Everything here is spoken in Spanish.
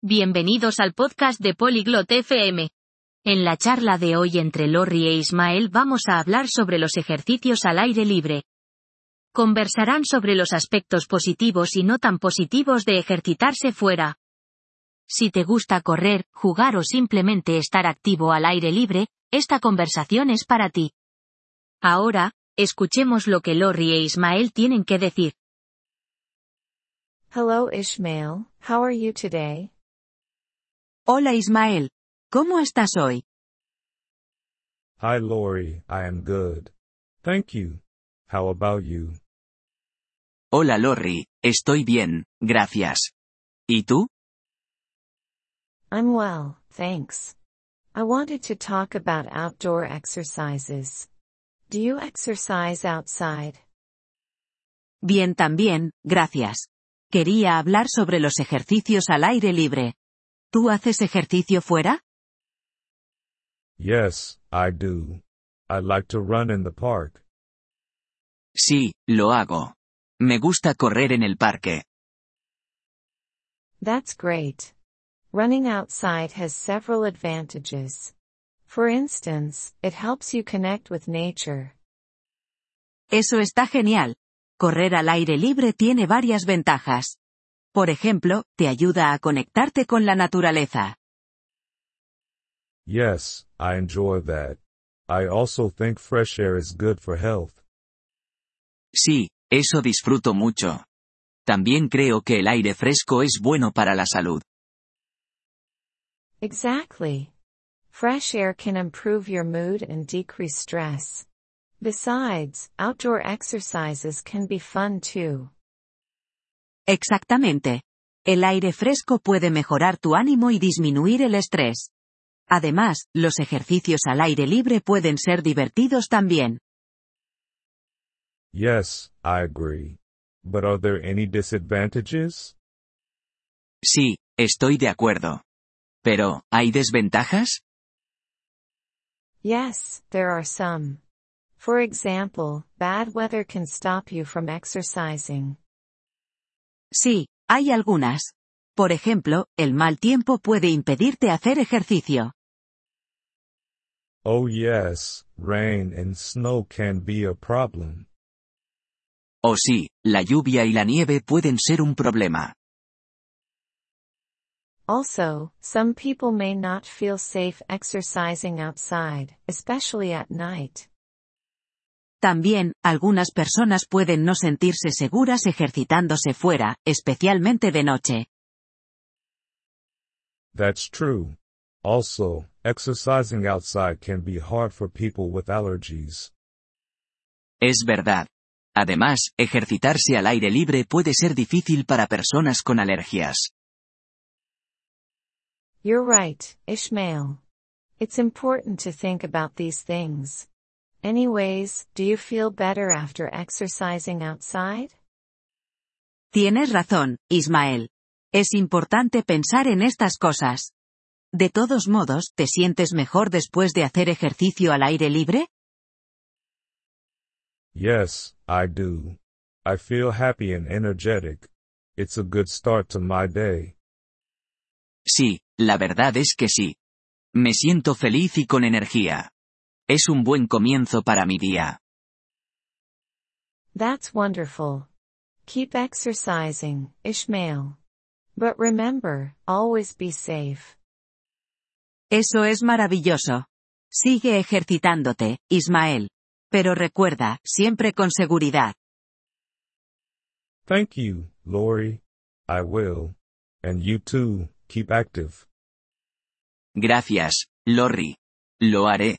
Bienvenidos al podcast de Polyglot FM. En la charla de hoy entre Lori e Ismael vamos a hablar sobre los ejercicios al aire libre. Conversarán sobre los aspectos positivos y no tan positivos de ejercitarse fuera. Si te gusta correr, jugar o simplemente estar activo al aire libre, esta conversación es para ti. Ahora, escuchemos lo que Lori e Ismael tienen que decir. Hello Ishmael, how are you today? Hola Ismael. ¿Cómo estás hoy? Hi Lori, I am good. Thank you. How about you? Hola Lori, estoy bien, gracias. ¿Y tú? I'm well, thanks. I wanted to talk about outdoor exercises. Do you exercise outside? Bien también, gracias. Quería hablar sobre los ejercicios al aire libre. ¿Tú haces ejercicio fuera? Yes, I do. I like to run in the park. Sí, lo hago. Me gusta correr en el parque. That's great. Running outside has several advantages. For instance, it helps you connect with nature. Eso está genial. Correr al aire libre tiene varias ventajas. Por ejemplo, te ayuda a conectarte con la naturaleza. Yes, I enjoy that. I also think fresh air is good for health. Sí, eso disfruto mucho. También creo que el aire fresco es bueno para la salud. Exactly. Fresh air can improve your mood and decrease stress. Besides, outdoor exercises can be fun too. Exactamente. El aire fresco puede mejorar tu ánimo y disminuir el estrés. Además, los ejercicios al aire libre pueden ser divertidos también. Yes, I agree. But are there any disadvantages? Sí, estoy de acuerdo. Pero, ¿hay desventajas? Yes, there are some. For example, bad weather can stop you from exercising. Sí, hay algunas. Por ejemplo, el mal tiempo puede impedirte hacer ejercicio. Oh yes, rain and snow can be a problem. Oh sí, la lluvia y la nieve pueden ser un problema. Also, some people may not feel safe exercising outside, especially at night. También, algunas personas pueden no sentirse seguras ejercitándose fuera, especialmente de noche. That's true. Also, exercising outside can be hard for people with allergies. Es verdad. Además, ejercitarse al aire libre puede ser difícil para personas con alergias. You're right, Ishmael. It's important to think about these things. Anyways, do you feel better after exercising outside? Tienes razón, Ismael. Es importante pensar en estas cosas. De todos modos, ¿te sientes mejor después de hacer ejercicio al aire libre? Yes, I do. I feel happy and energetic. It's a good start to my day. Sí, la verdad es que sí. Me siento feliz y con energía. Es un buen comienzo para mi día. That's wonderful. Keep exercising, Ishmael. But remember, always be safe. Eso es maravilloso. Sigue ejercitándote, Ismael. Pero recuerda, siempre con seguridad. Thank you, Lori. I will. And you too, keep active. Gracias, Lori. Lo haré.